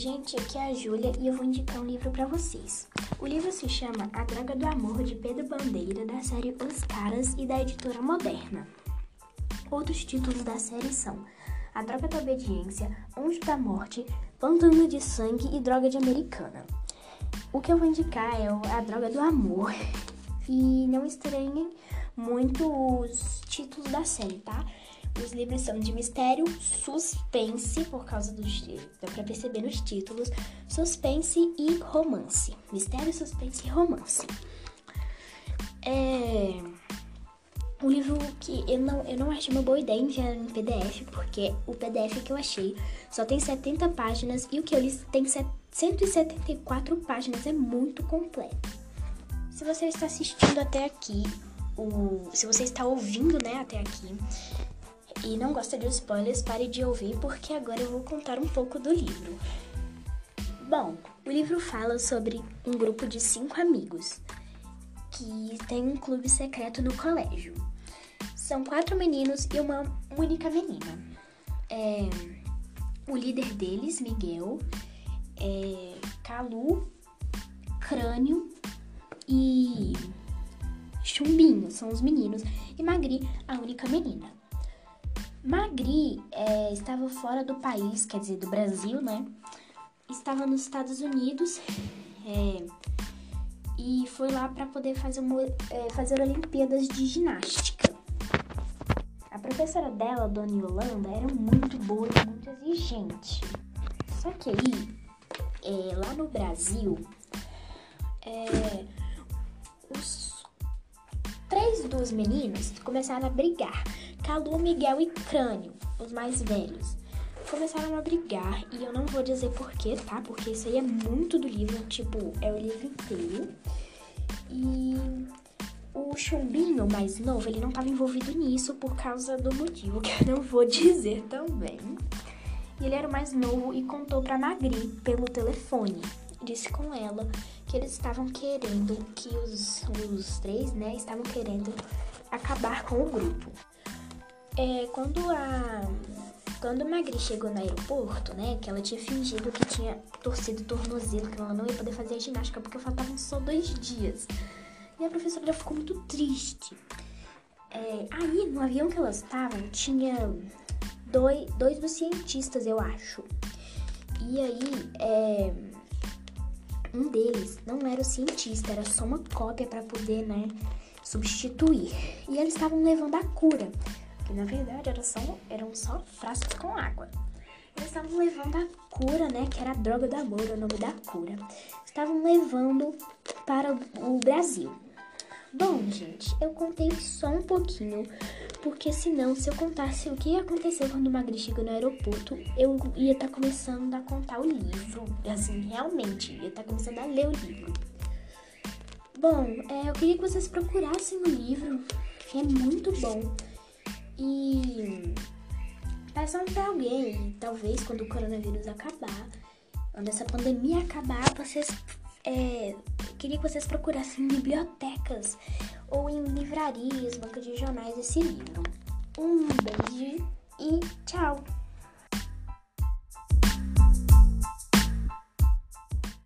gente, aqui é a Júlia e eu vou indicar um livro para vocês. O livro se chama A Droga do Amor, de Pedro Bandeira, da série Os Caras e da editora Moderna. Outros títulos da série são A Droga da Obediência, Anjo da Morte, Pantano de Sangue e Droga de Americana. O que eu vou indicar é A Droga do Amor. E não estranhem muito os títulos da série, tá? Os livros são de mistério, suspense, por causa dos. dá pra perceber nos títulos, suspense e romance. Mistério, suspense e romance. É. Um livro que eu não, eu não achei uma boa ideia enviar em PDF, porque o PDF que eu achei só tem 70 páginas e o que eu li tem 174 páginas, é muito completo. Se você está assistindo até aqui, o, se você está ouvindo né, até aqui, e não gosta de spoilers, pare de ouvir porque agora eu vou contar um pouco do livro. Bom, o livro fala sobre um grupo de cinco amigos que tem um clube secreto no colégio. São quatro meninos e uma única menina. É, o líder deles, Miguel, é Calu, Crânio e Chumbinho, são os meninos, e Magri, a única menina. Magri é, estava fora do país, quer dizer, do Brasil, né? Estava nos Estados Unidos é, e foi lá para poder fazer, uma, é, fazer Olimpíadas de Ginástica. A professora dela, Dona Yolanda, era muito boa e muito exigente. Só que aí, é, lá no Brasil, é, os três dos meninos começaram a brigar Calu, Miguel e Crânio, os mais velhos, começaram a brigar e eu não vou dizer porquê, tá? Porque isso aí é muito do livro, tipo, é o livro inteiro. E o Chumbinho mais novo, ele não estava envolvido nisso por causa do motivo que eu não vou dizer também. E ele era o mais novo e contou pra Magri pelo telefone. Disse com ela que eles estavam querendo, que os, os três, né, estavam querendo acabar com o grupo. É, quando a quando Magri chegou no aeroporto, né, que ela tinha fingido que tinha torcido o tornozelo, que ela não ia poder fazer a ginástica porque faltavam só dois dias. E a professora já ficou muito triste. É, aí, no avião que elas estavam, tinha dois, dois dos cientistas, eu acho. E aí, é, um deles não era o cientista, era só uma cópia para poder, né, substituir. E eles estavam levando a cura na verdade só, eram só frascos com água. Eles estavam levando a cura, né? Que era a droga do amor, o nome da cura. Estavam levando para o Brasil. Bom, gente, eu contei só um pouquinho, porque senão, se eu contasse o que aconteceu quando o Magri chegou no aeroporto, eu ia estar tá começando a contar o livro. Assim, realmente, ia estar tá começando a ler o livro. Bom, é, eu queria que vocês procurassem o livro, que é muito bom. E peçam para alguém, talvez quando o coronavírus acabar, quando essa pandemia acabar, vocês é, queria que vocês procurassem em bibliotecas ou em livrarias, banca de jornais esse livro. Um!